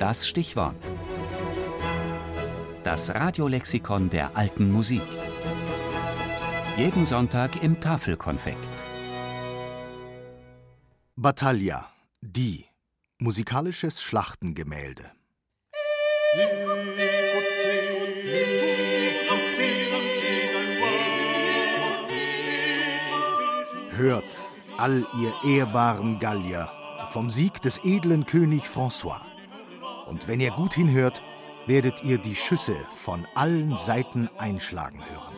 Das Stichwort. Das Radiolexikon der alten Musik. Jeden Sonntag im Tafelkonfekt. Battaglia, die. Musikalisches Schlachtengemälde. Hört, all ihr ehrbaren Gallier, vom Sieg des edlen König François. Und wenn ihr gut hinhört, werdet ihr die Schüsse von allen Seiten einschlagen hören.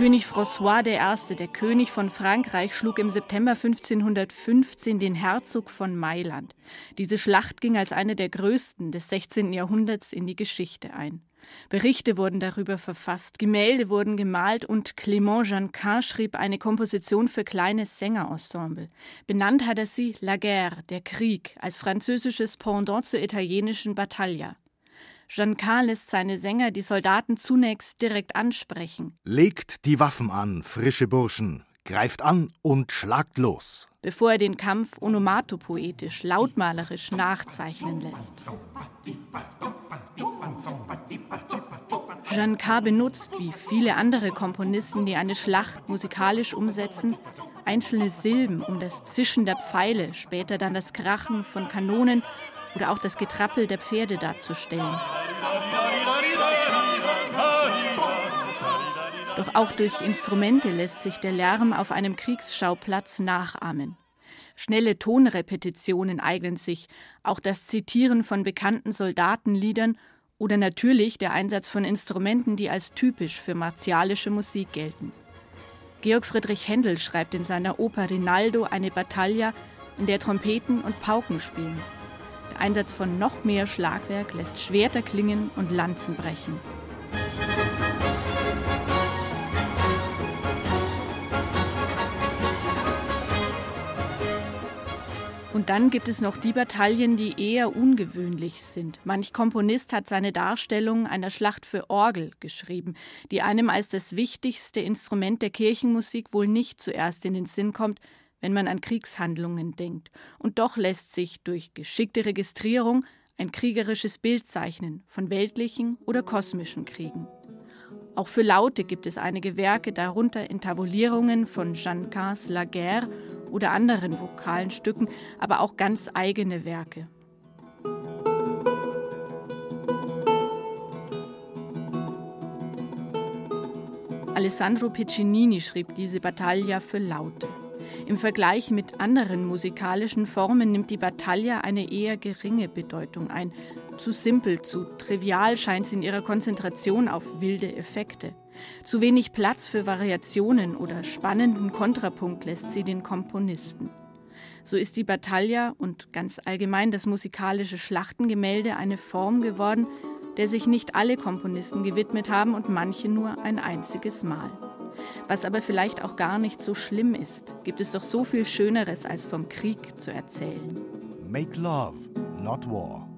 König François I., der König von Frankreich, schlug im September 1515 den Herzog von Mailand. Diese Schlacht ging als eine der größten des 16. Jahrhunderts in die Geschichte ein. Berichte wurden darüber verfasst, Gemälde wurden gemalt und Clément Janquin schrieb eine Komposition für kleines Sängerensemble. Benannt hat er sie La Guerre, der Krieg, als französisches Pendant zur italienischen Battaglia. Jean lässt seine Sänger die Soldaten zunächst direkt ansprechen. Legt die Waffen an, frische Burschen, greift an und schlagt los. Bevor er den Kampf onomatopoetisch, lautmalerisch nachzeichnen lässt. Jean K. benutzt, wie viele andere Komponisten, die eine Schlacht musikalisch umsetzen, einzelne Silben, um das Zischen der Pfeile, später dann das Krachen von Kanonen oder auch das Getrappel der Pferde darzustellen. Doch auch durch Instrumente lässt sich der Lärm auf einem Kriegsschauplatz nachahmen. Schnelle Tonrepetitionen eignen sich, auch das Zitieren von bekannten Soldatenliedern oder natürlich der Einsatz von Instrumenten, die als typisch für martialische Musik gelten. Georg Friedrich Händel schreibt in seiner Oper Rinaldo eine Battaglia, in der Trompeten und Pauken spielen. Einsatz von noch mehr Schlagwerk lässt Schwerter klingen und Lanzen brechen. Und dann gibt es noch die Bataillen, die eher ungewöhnlich sind. Manch Komponist hat seine Darstellung einer Schlacht für Orgel geschrieben, die einem als das wichtigste Instrument der Kirchenmusik wohl nicht zuerst in den Sinn kommt, wenn man an Kriegshandlungen denkt. Und doch lässt sich durch geschickte Registrierung ein kriegerisches Bild zeichnen von weltlichen oder kosmischen Kriegen. Auch für Laute gibt es einige Werke, darunter Entabulierungen von Jean Cars Laguerre oder anderen vokalen Stücken, aber auch ganz eigene Werke. Alessandro Piccinini schrieb diese Battaglia für Laute. Im Vergleich mit anderen musikalischen Formen nimmt die Battaglia eine eher geringe Bedeutung ein. Zu simpel, zu trivial scheint sie in ihrer Konzentration auf wilde Effekte. Zu wenig Platz für Variationen oder spannenden Kontrapunkt lässt sie den Komponisten. So ist die Battaglia und ganz allgemein das musikalische Schlachtengemälde eine Form geworden, der sich nicht alle Komponisten gewidmet haben und manche nur ein einziges Mal. Was aber vielleicht auch gar nicht so schlimm ist, gibt es doch so viel Schöneres als vom Krieg zu erzählen. Make love, not war.